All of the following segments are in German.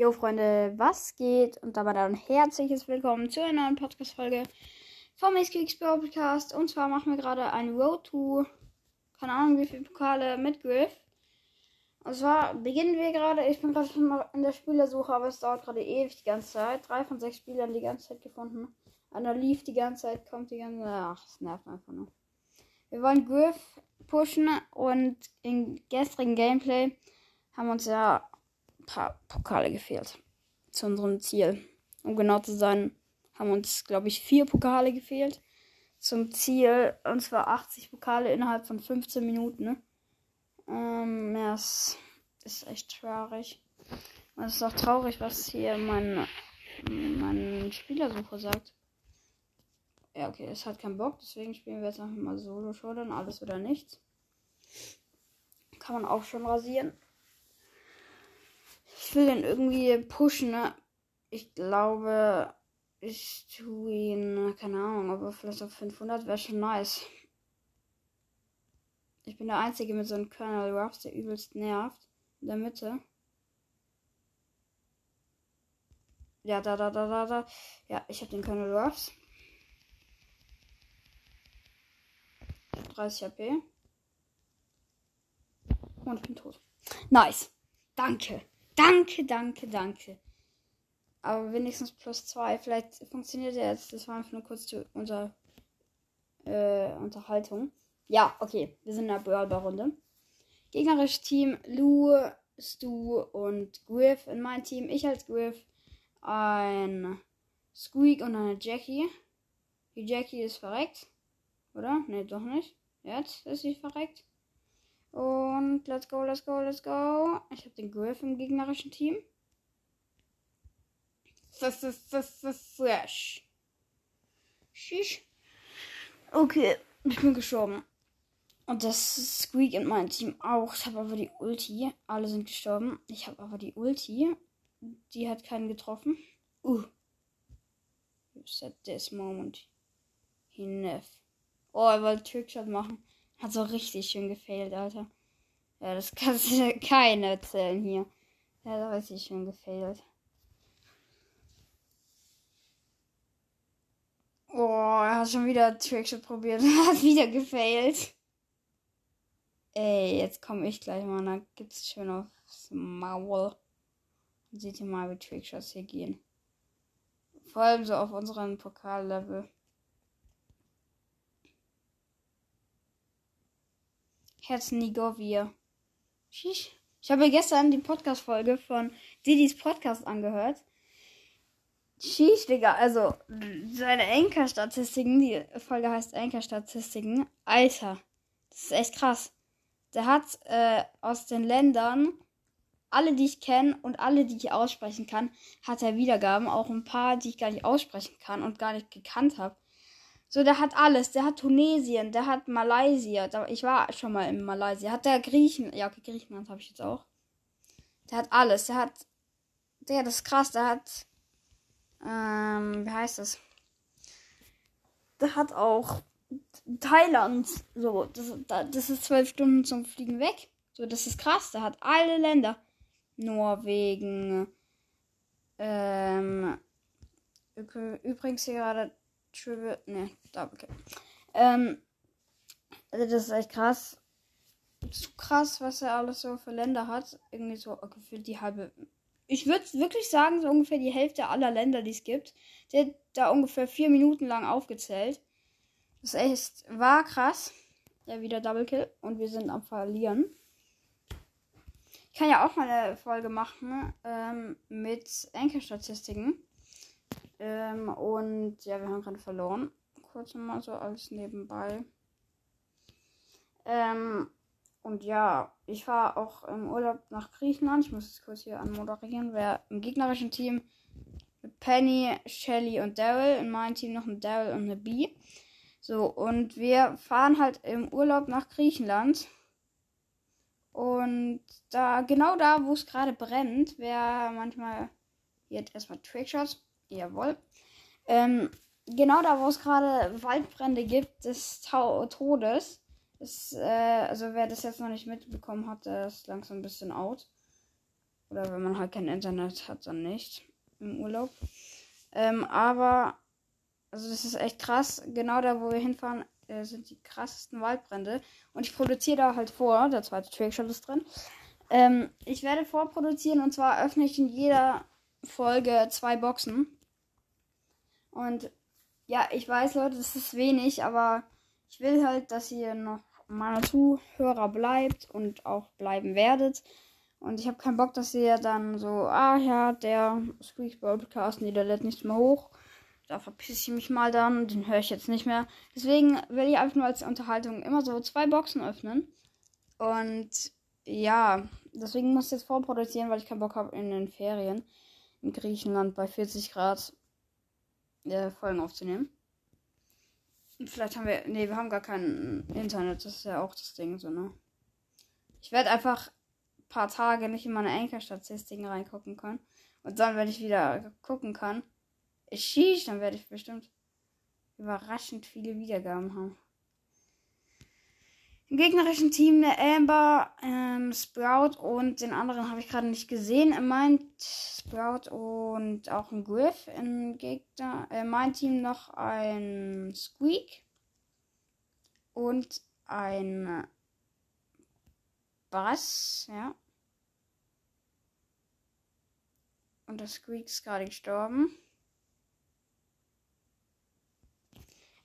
Jo Freunde, was geht? Und dabei dann herzliches Willkommen zu einer neuen Podcast-Folge vom Ace Podcast. Und zwar machen wir gerade ein Road to, keine Ahnung wie viele Pokale mit Griff. Und zwar beginnen wir gerade, ich bin gerade in der Spielersuche, aber es dauert gerade ewig die ganze Zeit. Drei von sechs Spielern die ganze Zeit gefunden. Einer lief die ganze Zeit, kommt die ganze Zeit. Ach, es nervt einfach nur. Wir wollen Griff pushen und im gestrigen Gameplay haben uns ja paar Pokale gefehlt zu unserem Ziel. Um genau zu sein, haben uns, glaube ich, vier Pokale gefehlt zum Ziel. Und zwar 80 Pokale innerhalb von 15 Minuten. Ne? Ähm, ja, es ist echt traurig. Es ist auch traurig, was hier mein, mein Spielersuche sagt. Ja, okay, es hat keinen Bock, deswegen spielen wir jetzt einfach mal Solo Showdown, alles oder nichts. Kann man auch schon rasieren. Ich will den irgendwie pushen, ne? Ich glaube, ich tue ihn, keine Ahnung, aber vielleicht auf 500 wäre schon nice. Ich bin der Einzige mit so einem Colonel Ruffs, der übelst nervt. In der Mitte. Ja, da, da, da, da, da. Ja, ich habe den Colonel Ruffs. 30 HP. Und ich bin tot. Nice. Danke. Danke, danke, danke. Aber wenigstens plus zwei. Vielleicht funktioniert er jetzt. Das war einfach nur kurz zur unter, äh, Unterhaltung. Ja, okay. Wir sind in der Brawler-Runde. Gegnerisches Team Lou, Stu und Griff in mein Team. Ich als Griff. Ein Squeak und eine Jackie. Die Jackie ist verreckt. Oder? Ne, doch nicht. Jetzt ist sie verreckt. Und let's go, let's go, let's go. Ich habe den Griff im gegnerischen Team. Fresh. Shish. Okay, ich bin gestorben. Und das Squeak in meinem Team auch. Ich habe aber die Ulti. Alle sind gestorben. Ich habe aber die Ulti. Die hat keinen getroffen. Uh. At this moment. Enough. Oh, er wollte Trickshot machen. Hat so richtig schön gefailt, Alter. Ja, das kannst du keiner erzählen hier. Ja, so richtig schön gefailt. Oh, er hat schon wieder Trickshot probiert und hat wieder gefailt. Ey, jetzt komme ich gleich mal. Da gibt's schön aufs Maul. Seht ihr mal, wie Trickshots hier gehen. Vor allem so auf unserem Pokallevel. Herzen-Nigovia. Ich habe gestern die Podcast-Folge von Didis Podcast angehört. Sheesh, Digga, also seine Anchor-Statistiken, die Folge heißt Anchor-Statistiken. Alter, das ist echt krass. Der hat äh, aus den Ländern, alle, die ich kenne und alle, die ich aussprechen kann, hat er Wiedergaben. Auch ein paar, die ich gar nicht aussprechen kann und gar nicht gekannt habe. So, der hat alles. Der hat Tunesien, der hat Malaysia. Ich war schon mal in Malaysia. Hat der Griechen. Ja, okay, Griechenland habe ich jetzt auch. Der hat alles. Der hat. Der, das ist krass. Der hat. Ähm, wie heißt das? Der hat auch Thailand. So, das, das ist zwölf Stunden zum Fliegen weg. So, das ist krass. Der hat alle Länder. Norwegen. Ähm. Übrigens hier gerade Trivial. Ne, Double Kill. Ähm, also das ist echt krass. Zu krass, was er alles so für Länder hat. Irgendwie so gefühlt die halbe. Ich würde wirklich sagen, so ungefähr die Hälfte aller Länder, die es gibt. Der hat da ungefähr vier Minuten lang aufgezählt. Das ist echt, war krass. Ja, wieder Double Kill. Und wir sind am Verlieren. Ich kann ja auch mal eine Folge machen ähm, mit Enkelstatistiken. Ähm, und ja, wir haben gerade verloren. Kurz mal so alles nebenbei. Ähm, und ja, ich war auch im Urlaub nach Griechenland. Ich muss es kurz hier anmoderieren. Wer im gegnerischen Team Penny, Shelly und Daryl. In meinem Team noch ein Daryl und eine Bee. So, und wir fahren halt im Urlaub nach Griechenland. Und da, genau da, wo es gerade brennt, wäre manchmal jetzt erstmal Trickshots. Jawohl. Ähm, genau da, wo es gerade Waldbrände gibt, des Tau Todes. Ist, äh, also wer das jetzt noch nicht mitbekommen hat, der ist langsam ein bisschen out. Oder wenn man halt kein Internet hat, dann nicht im Urlaub. Ähm, aber, also das ist echt krass. Genau da, wo wir hinfahren, äh, sind die krassesten Waldbrände. Und ich produziere da halt vor. Der zweite Trickshot ist drin. Ähm, ich werde vorproduzieren und zwar öffne ich in jeder Folge zwei Boxen. Und ja, ich weiß, Leute, das ist wenig, aber ich will halt, dass ihr noch meine Zuhörer bleibt und auch bleiben werdet. Und ich habe keinen Bock, dass ihr dann so, ah ja, der Squeaks Podcast, nee, der lädt nichts mehr hoch. Da verpisse ich mich mal dann, den höre ich jetzt nicht mehr. Deswegen will ich einfach nur als Unterhaltung immer so zwei Boxen öffnen. Und ja, deswegen muss ich jetzt vorproduzieren, weil ich keinen Bock habe in den Ferien in Griechenland bei 40 Grad äh, Folgen aufzunehmen. Vielleicht haben wir. Nee, wir haben gar kein Internet. Das ist ja auch das Ding, so, ne? Ich werde einfach ein paar Tage nicht in meine Anchor-Statistiken reingucken können. Und dann, wenn ich wieder gucken kann, schieß, dann werde ich bestimmt überraschend viele Wiedergaben haben. Im gegnerischen Team eine Amber, ähm, Sprout und den anderen habe ich gerade nicht gesehen. Mein Sprout und auch ein Griff im Gegner. Äh, mein Team noch ein Squeak und ein Bass, ja. Und das Squeak ist gerade gestorben.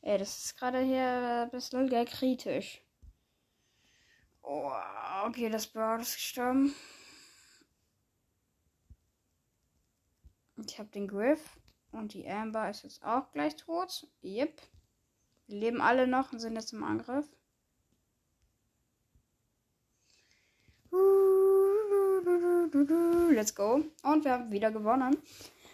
Ey, das ist gerade hier ein bisschen kritisch. Oh, okay, das Brown ist gestorben. Ich habe den Griff und die Amber ist jetzt auch gleich tot. Yep. Die leben alle noch und sind jetzt im Angriff. Let's go. Und wir haben wieder gewonnen.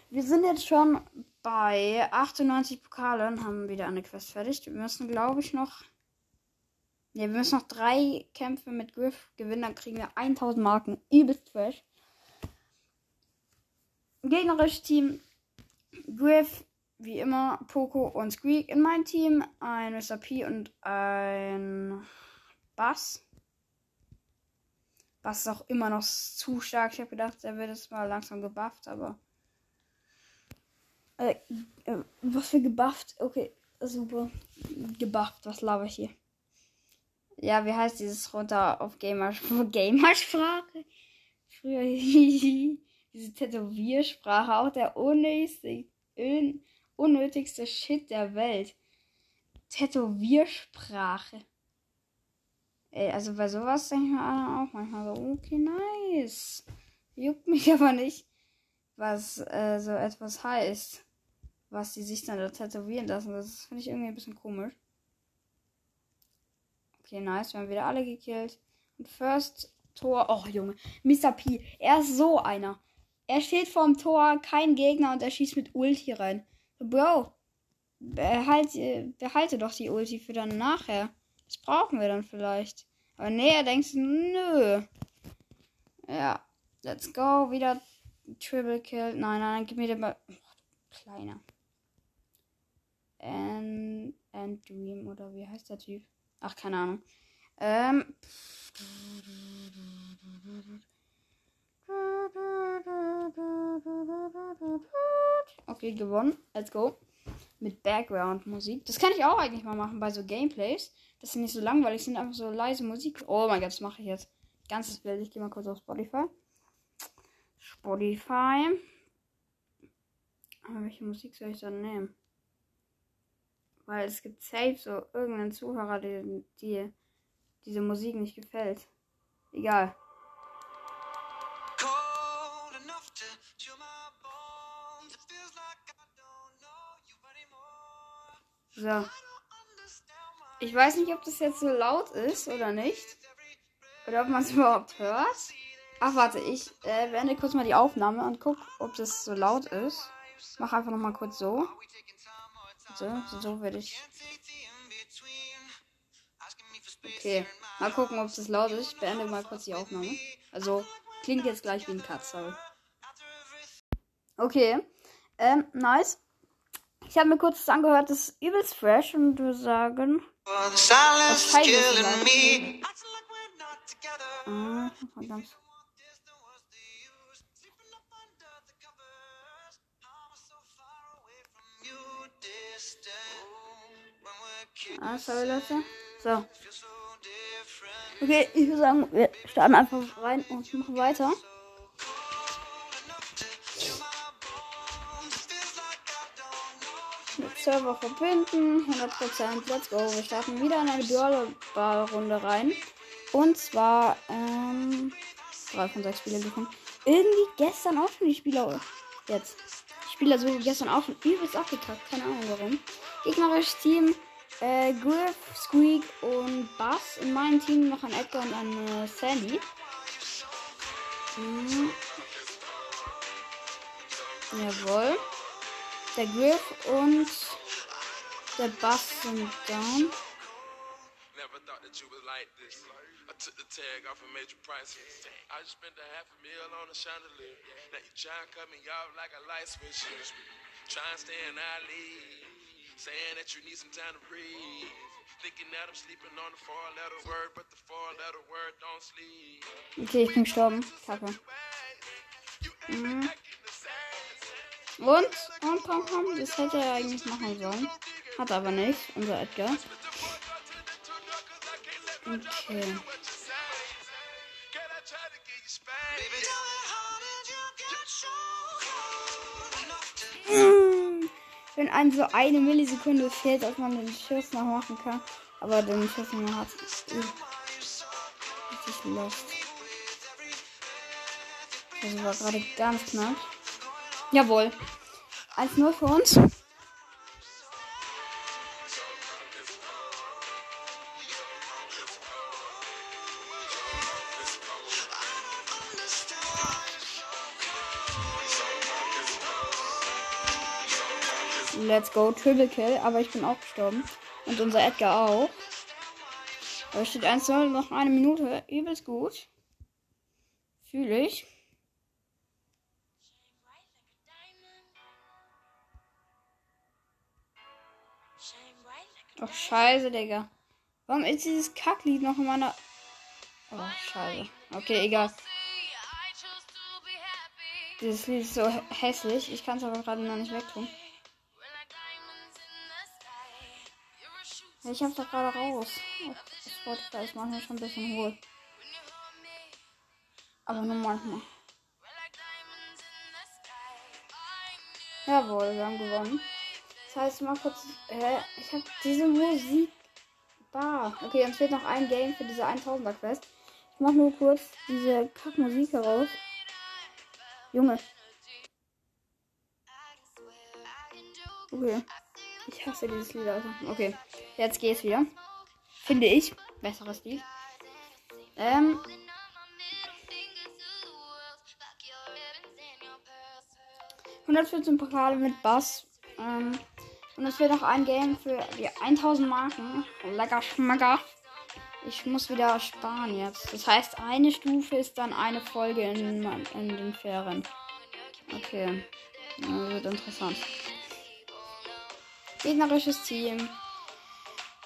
Wir sind jetzt schon bei 98 Pokalen, haben wieder eine Quest fertig. Wir müssen, glaube ich, noch ja, wir müssen noch drei Kämpfe mit Griff gewinnen, dann kriegen wir 1000 Marken. Übelst fresh. Gegnerisches Team Griff, wie immer, Poco und Squeak. In meinem Team ein Mr. P und ein Bass. Bass ist auch immer noch zu stark. Ich habe gedacht, er wird jetzt mal langsam gebufft, aber. Äh, äh, was für gebufft? Okay, super. Gebufft, was laber ich hier? Ja, wie heißt dieses runter auf Gamers Gamersprache? Früher diese Tätowiersprache, auch der unnötigste, unnötigste Shit der Welt. Tätowiersprache. Ey, also bei sowas denke ich mir auch manchmal so, okay, nice. Juckt mich aber nicht, was äh, so etwas heißt. Was die sich dann da tätowieren lassen. Das finde ich irgendwie ein bisschen komisch. Okay, nice. Wir haben wieder alle gekillt. Und First Tor. Oh, Junge. Mr. P. Er ist so einer. Er steht vorm Tor, kein Gegner und er schießt mit Ulti rein. Bro, behalte, behalte doch die Ulti für dann nachher. Das brauchen wir dann vielleicht. Aber nee, er denkt, nö. Ja, let's go. Wieder Triple Kill. Nein, nein, gib mir den mal. Oh, kleiner. And, and Dream, oder wie heißt der Typ? Ach, keine Ahnung. Ähm. Okay, gewonnen. Let's go. Mit Background-Musik. Das kann ich auch eigentlich mal machen bei so Gameplays. Das sind nicht so langweilig, sind einfach so leise Musik. Oh mein Gott, das mache ich jetzt. Ganzes Bild. Ich gehe mal kurz auf Spotify. Spotify. Aber welche Musik soll ich dann nehmen? Weil es gibt safe so irgendeinen Zuhörer, der die diese Musik nicht gefällt. Egal. So. Ich weiß nicht, ob das jetzt so laut ist oder nicht. Oder ob man es überhaupt hört. Ach, warte, ich äh, beende kurz mal die Aufnahme und guck, ob das so laut ist. Mach einfach noch mal kurz so. So, so werde ich. Okay, mal gucken, ob es laut ist. Ich beende mal kurz die Aufnahme. Also, klingt jetzt gleich wie ein Cut, sorry. Okay, ähm, nice. Ich habe mir kurz das angehört, das ist übelst fresh und wir sagen. Was Ah, verdammt. Sorry, Leute. So. Okay, ich würde sagen, wir starten einfach rein und machen weiter. Mit Server verbinden, 100%, let's go. Wir starten wieder in eine Brawler-Runde rein. Und zwar, ähm, drei von sechs Spielen bekommen. Irgendwie gestern auch schon die Spieler. Jetzt. Die Spieler so gestern auch schon übelst abgekackt. Keine Ahnung warum. Gegnerisches Team äh, Griff, Squeak und Bass. In meinem Team noch ein Edgar und ein äh, Sandy. Mhm. Jawohl. Der Griff und der Bass sind down. Took the tag off a major price. I just spent a half a meal on a chandelier. Now you try and cut me off like a light switch. Try and stay in our league. Saying that you need some time to breathe. Thinking that I'm sleeping on the four letter word, but the four letter word don't sleep. Okay, ich bin gestorben. Kacke. Mhm. Und? Und komm, komm. Das hätte er eigentlich machen sollen. Hat aber nicht, unser Edgar. Okay. Wenn einem so eine Millisekunde fehlt, dass man den Schuss noch machen kann. Aber den Schuss noch hat. Richtig lost. Das war gerade ganz knapp. Jawohl. 1-0 für uns. Let's go. Triple Kill. Aber ich bin auch gestorben. Und unser Edgar auch. Da steht 1 0 noch eine Minute. Übelst gut. Fühle ich. Doch scheiße, Digga. Warum ist dieses Kacklied noch in meiner. Oh, scheiße. Okay, egal. Dieses Lied ist so hässlich. Ich kann es aber gerade noch nicht wegtun. Ich hab's doch gerade raus. Spotify ist manchmal schon ein bisschen hohl. Aber nur manchmal. Jawohl, wir haben gewonnen. Das heißt, mal kurz. Hä? Ich hab diese Musik. Da. Okay, uns fehlt noch ein Game für diese 1000er Quest. Ich mach nur kurz diese Kackmusik heraus. Junge. Okay. Ich hasse dieses Lied, also. Okay. Jetzt geht's wieder. Finde ich. Besseres Lied. Ähm. ...114 Pokale mit Bass. Ähm, und es wird noch ein Game für die 1000 Marken. Lecker Schmacker. Ich muss wieder sparen jetzt. Das heißt, eine Stufe ist dann eine Folge in, in den Ferien. Okay. Das wird interessant. Gegnerisches Team.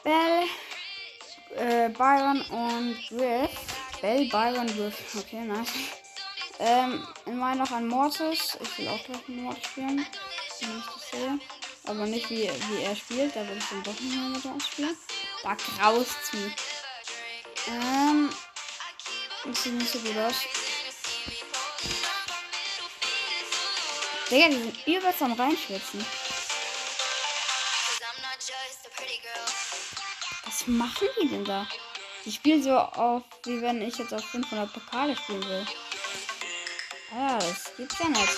Bell, äh, Byron und Griff. Bell, Byron, Griff. Okay, nice. Ähm, in meinem noch ein Mortis. Ich will auch gleich einen Mortis spielen. Wenn ich das sehe. Aber nicht wie, wie er spielt. Da will ich dann doch nicht mehr mit uns spielen. Da graust mich. Ähm, das sieht nicht so gut aus. Digga, die sind übelst am reinschwitzen. Machen die denn da? Die spielen so auf, wie wenn ich jetzt auf 500 Pokale spielen will. Ah, das gibt's ja nicht.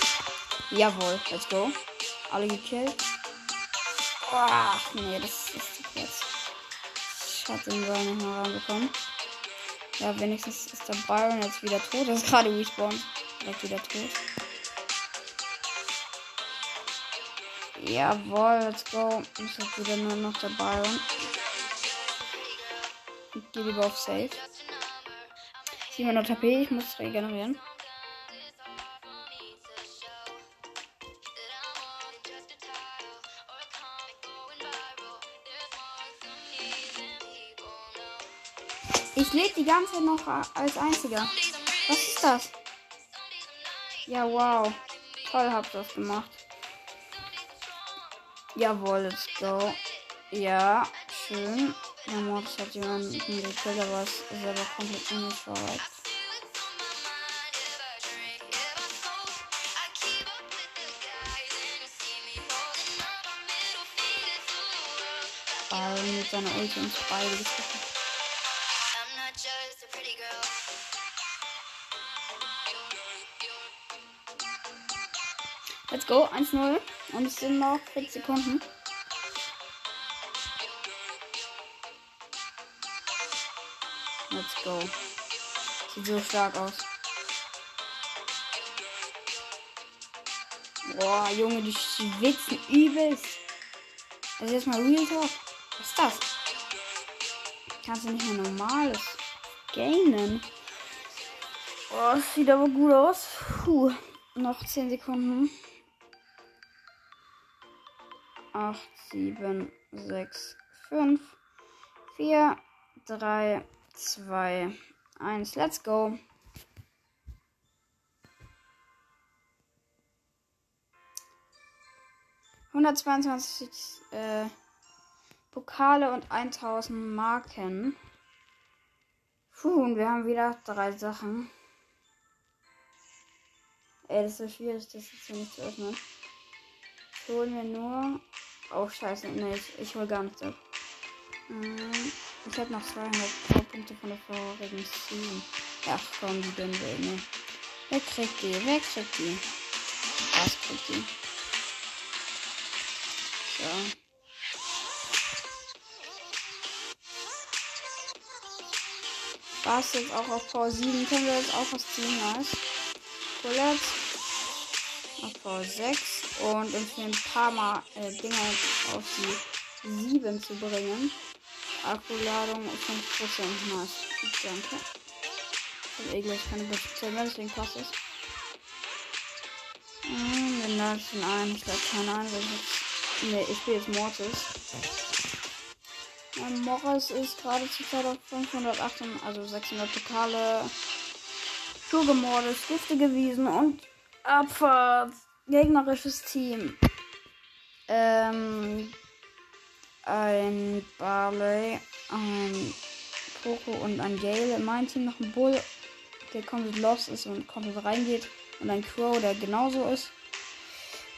Jawohl, let's go. Alle gekillt. Ach, nee, das ist jetzt. Schade, den soll nicht mal reinbekommen. Ja, wenigstens ist der Byron jetzt wieder tot. Er ist gerade respawned. Direkt wieder tot. Jawohl, let's go. Ist jetzt wieder nur noch der Byron. Gehe lieber auf Safe. 700 HP, ich muss regenerieren. Ich lebe die ganze Zeit noch als einziger. Was ist das? Ja, wow. Toll habt ihr das gemacht. Jawohl, let's go. Ja, schön. Der Mortis hat jemanden gekillt, aber es ist aber komplett ungescheuert. Ball mit seiner Ulti uns beide getroffen. Let's go, 1-0. Und es sind noch 40 Sekunden. Let's go. Sieht so stark aus. Boah, Junge, die schwitzen übelst. Also jetzt mal Real Talk. Was ist das? Kannst du nicht mehr normales gainen? Oh, das sieht aber gut aus. Puh. Noch 10 Sekunden. 8, 7, 6, 5, 4, 3, 2, 1. Let's go. Hundertzweiundzwanzig äh, Pokale und 1000 Marken. Puh, und wir haben wieder drei Sachen. Ey, das ist so schwierig, das jetzt hier nicht zu öffnen. Ich hole mir nur. Oh, scheiße. Nee, ich, ich hole gar nichts ab. Hm, ich habe noch 200 Punkte von der vorigen Season. Ach komm, die wir, ne? Wer kriegt die? Wer kriegt die? Was kriegt die? So. war es jetzt auch auf V7. Können wir jetzt auch was ziehen, nice. Colette. Auf V6. Und uns ein paar Mal äh, Dinger auf die 7 zu bringen. Akkuladung 5%. Nice. Danke. Ich habe eh gleich keine Beziehung mehr, deswegen passt es. Hm, wir lassen ein. Ich glaube ein, weil ich. Ne, ich spiele jetzt Mortis. Mein Morris ist gerade zurzeit auf 508, also 600 Pokale zugemordet, Stifte gewiesen und Abfahrt. Gegnerisches Team. Ähm, ein Barley, ein Poco und ein Gale. Mein Team noch ein Bull, der komplett lost ist und komplett reingeht. Und ein Crow, der genauso ist.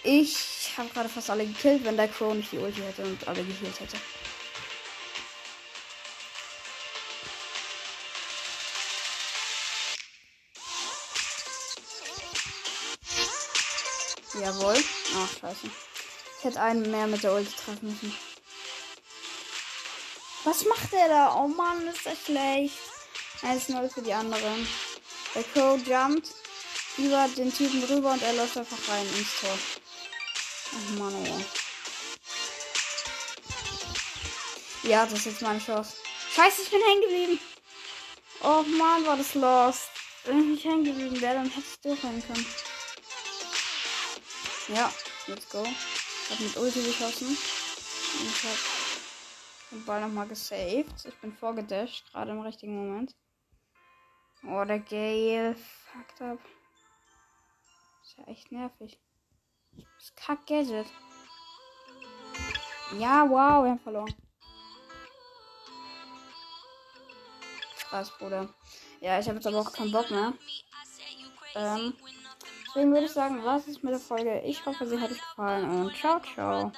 Ich habe gerade fast alle gekillt, wenn der Crow nicht die Ulti hätte und alle gekillt hätte. Jawohl. Ach, scheiße. Ich hätte einen mehr mit der Ulti treffen müssen. Was macht der da? Oh Mann, ist das schlecht. 1-0 für die anderen. Der Crow jumpt über den Typen rüber und er läuft einfach rein ins Tor. Oh Mann, oh. Ja, das ist jetzt meine Chance. Scheiße, ich bin hängen geblieben. Oh Mann, war das lost. Wenn ich hängen geblieben wäre, dann hätte ich durchrennen können. Ja, let's go. Ich habe mit Ulti geschossen. Und ich habe den Ball nochmal gesaved. Ich bin vorgedasht, gerade im richtigen Moment. Oh, der Gale. Fucked up. Ist ja echt nervig. Das kack Gadget. Ja, wow, wir haben verloren. Krass, Bruder. Ja, ich habe jetzt aber auch keinen Bock mehr. Ähm, Deswegen würde ich sagen, was ist mit der Folge? Ich hoffe, sie hat euch gefallen und ciao, ciao.